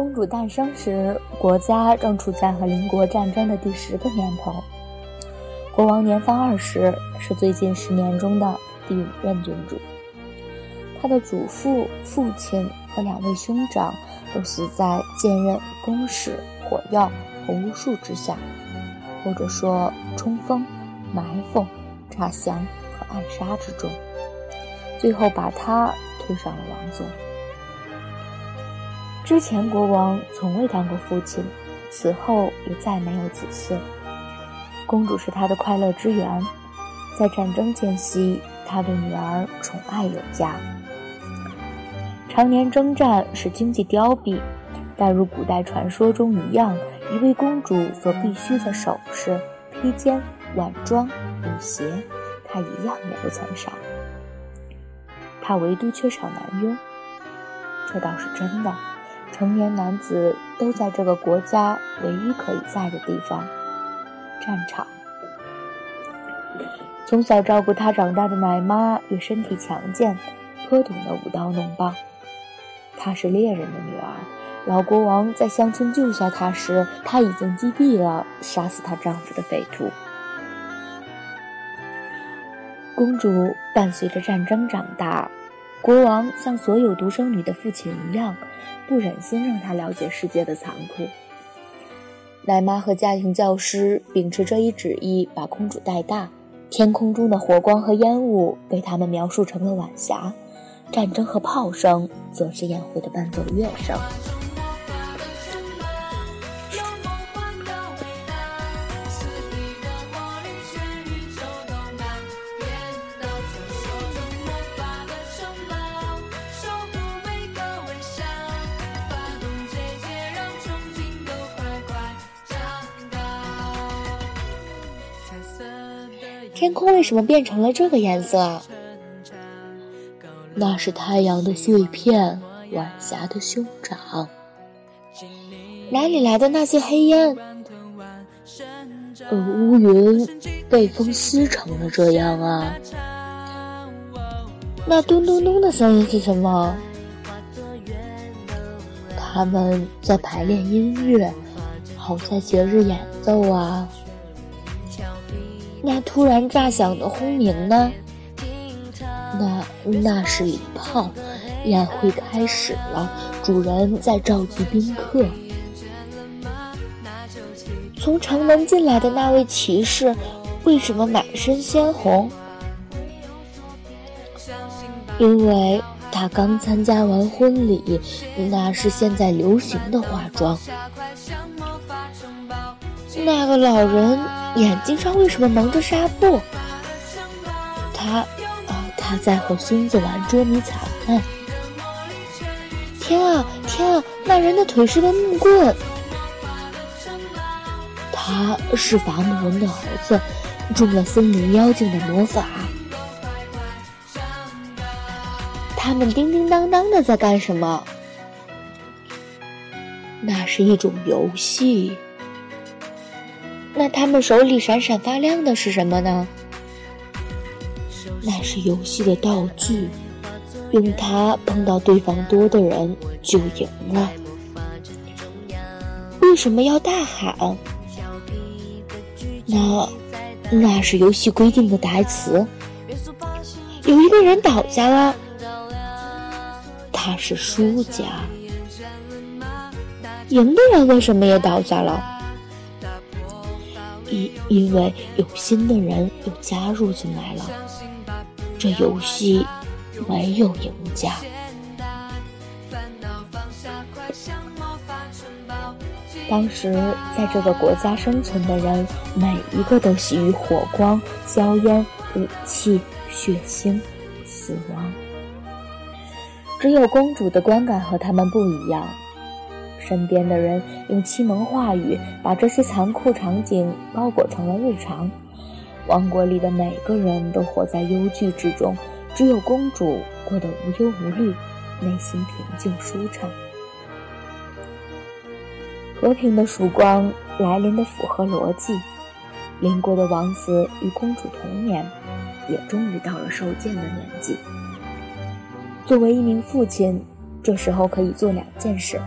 公主诞生时，国家正处在和邻国战争的第十个年头。国王年方二十，是最近十年中的第五任君主。他的祖父、父亲和两位兄长都死在剑刃、弓矢、火药和巫术之下，或者说冲锋、埋伏、诈降和暗杀之中，最后把他推上了王座。之前国王从未当过父亲，此后也再没有子嗣。公主是他的快乐之源，在战争间隙，他对女儿宠爱有加。常年征战使经济凋敝，但如古代传说中一样，一位公主所必须的首饰、披肩、晚装、舞鞋，她一样也不曾少。她唯独缺少男佣，这倒是真的。成年男子都在这个国家唯一可以在的地方。战场。从小照顾他长大的奶妈也身体强健，颇懂得舞刀弄棒。她是猎人的女儿，老国王在乡村救下她时，她已经击毙了杀死她丈夫的匪徒。公主伴随着战争长大，国王像所有独生女的父亲一样，不忍心让她了解世界的残酷。奶妈和家庭教师秉持这一旨意，把公主带大。天空中的火光和烟雾被他们描述成了晚霞，战争和炮声则是宴会的伴奏乐声。天空为什么变成了这个颜色？那是太阳的碎片，晚霞的兄长。哪里来的那些黑烟？呃，乌云被风撕成了这样啊。那咚咚咚的声音是什么？他们在排练音乐，好在节日演奏啊。那突然炸响的轰鸣呢？那那是礼炮，宴会开始了，主人在召集宾客。从城门进来的那位骑士，为什么满身鲜红？因为他刚参加完婚礼，那是现在流行的化妆。那个老人。眼睛上为什么蒙着纱布？他，啊，他在和孙子玩捉迷藏呢。天啊，天啊！那人的腿是根木棍。他是伐木人的儿子，中了森林妖精的魔法。他们叮叮当当的在干什么？那是一种游戏。那他们手里闪闪发亮的是什么呢？那是游戏的道具，用它碰到对方多的人就赢了。为什么要大喊？那那是游戏规定的台词。有一个人倒下了，他是输家。赢的人为什么也倒下了？因为有新的人又加入进来了，这游戏没有赢家。当时在这个国家生存的人，每一个都喜于火光、硝烟、武器、血腥、死亡。只有公主的观感和他们不一样。身边的人用欺蒙话语把这些残酷场景包裹成了日常。王国里的每个人都活在忧惧之中，只有公主过得无忧无虑，内心平静舒畅。和平的曙光来临的符合逻辑，邻国的王子与公主同年，也终于到了受剑的年纪。作为一名父亲，这时候可以做两件事。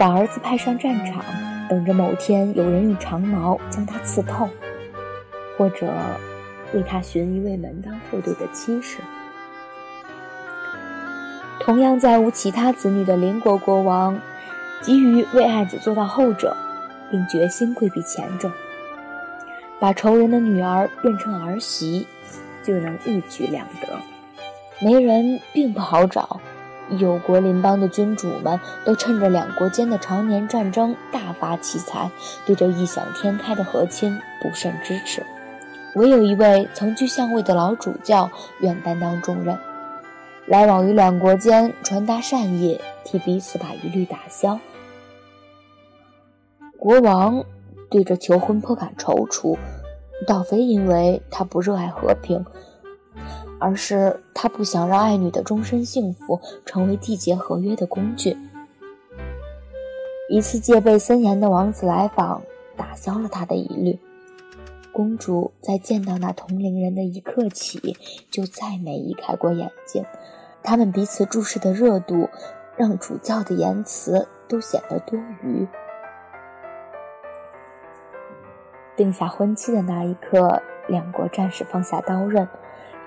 把儿子派上战场，等着某天有人用长矛将他刺透，或者为他寻一位门当户对的妻室。同样再无其他子女的邻国国王，急于为爱子做到后者，并决心规避前者，把仇人的女儿变成儿媳，就能一举两得。媒人并不好找，有国邻邦的君主们都趁着两国间的常年战争大发奇财，对这异想天开的和亲不甚支持。唯有一位曾居相位的老主教愿担当重任，来往于两国间传达善意，替彼此把疑虑打消。国王对这求婚颇感踌躇，倒非因为他不热爱和平。而是他不想让爱女的终身幸福成为缔结合约的工具。一次戒备森严的王子来访，打消了他的疑虑。公主在见到那同龄人的一刻起，就再没移开过眼睛。他们彼此注视的热度，让主教的言辞都显得多余。定下婚期的那一刻，两国战士放下刀刃。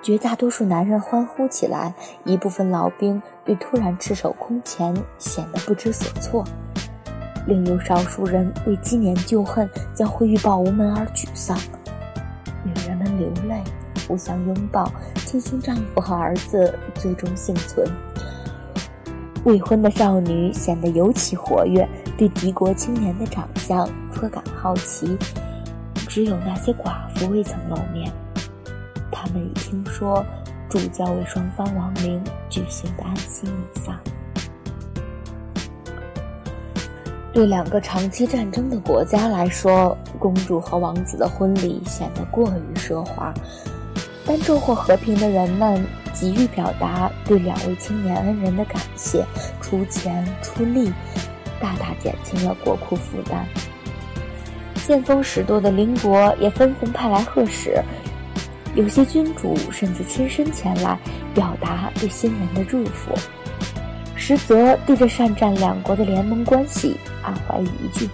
绝大多数男人欢呼起来，一部分老兵对突然赤手空拳显得不知所措，另有少数人为积年旧恨将会遇报无门而沮丧。女人们流泪，互相拥抱，庆幸丈夫和儿子最终幸存。未婚的少女显得尤其活跃，对敌国青年的长相颇感好奇。只有那些寡妇未曾露面。他们已听说主教为双方亡灵举行的安息弥撒。对两个长期战争的国家来说，公主和王子的婚礼显得过于奢华。但收获和平的人们急于表达对两位青年恩人的感谢，出钱出力，大大减轻了国库负担。见风使舵的邻国也纷纷派来贺使。有些君主甚至亲身前来表达对新人的祝福，实则对这善战两国的联盟关系暗怀疑惧。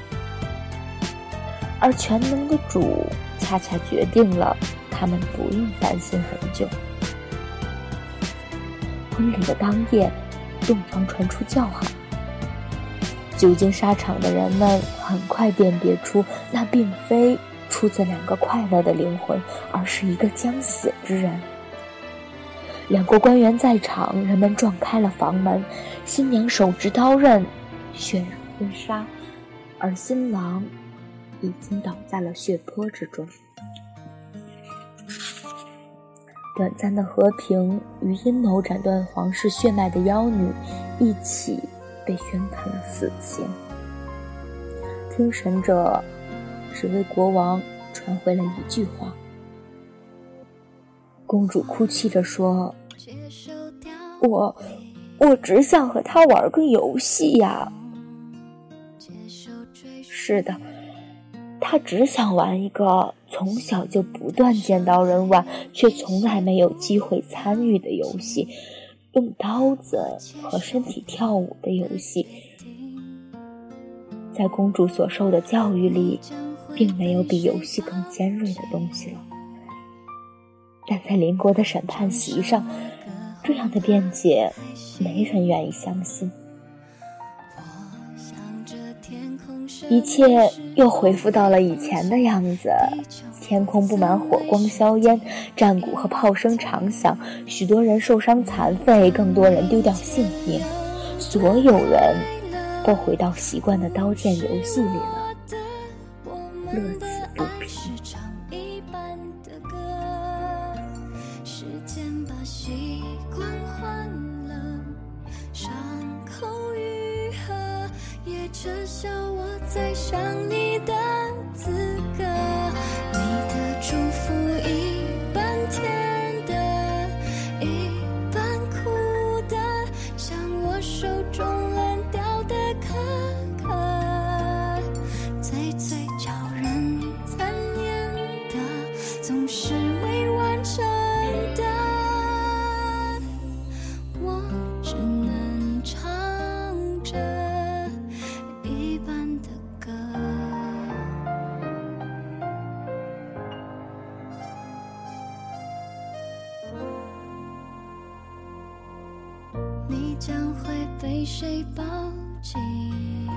而全能的主恰恰决定了他们不用担心很久。婚礼的当夜，洞房传出叫喊，久经沙场的人们很快辨别出那并非。出自两个快乐的灵魂，而是一个将死之人。两国官员在场，人们撞开了房门，新娘手执刀刃，血染婚纱，而新郎已经倒在了血泊之中。短暂的和平与阴谋斩断皇室血脉的妖女一起被宣判了死刑。听审者。只为国王传回了一句话。公主哭泣着说：“我，我只想和他玩个游戏呀。”是的，他只想玩一个从小就不断见到人玩，却从来没有机会参与的游戏——用刀子和身体跳舞的游戏。在公主所受的教育里。并没有比游戏更尖锐的东西了，但在邻国的审判席上，这样的辩解没人愿意相信。一切又恢复到了以前的样子，天空布满火光硝烟，战鼓和炮声长响，许多人受伤残废，更多人丢掉性命，所有人都回到习惯的刀剑游戏里了。我们的爱是唱一半的歌。时间把习惯换了，伤口愈合也撤销。将会被谁抱紧？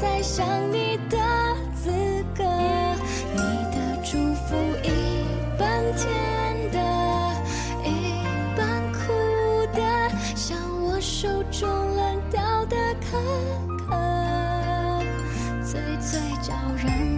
在想你的资格你的祝福一半甜的一半苦的像我手中冷掉的可可最最叫人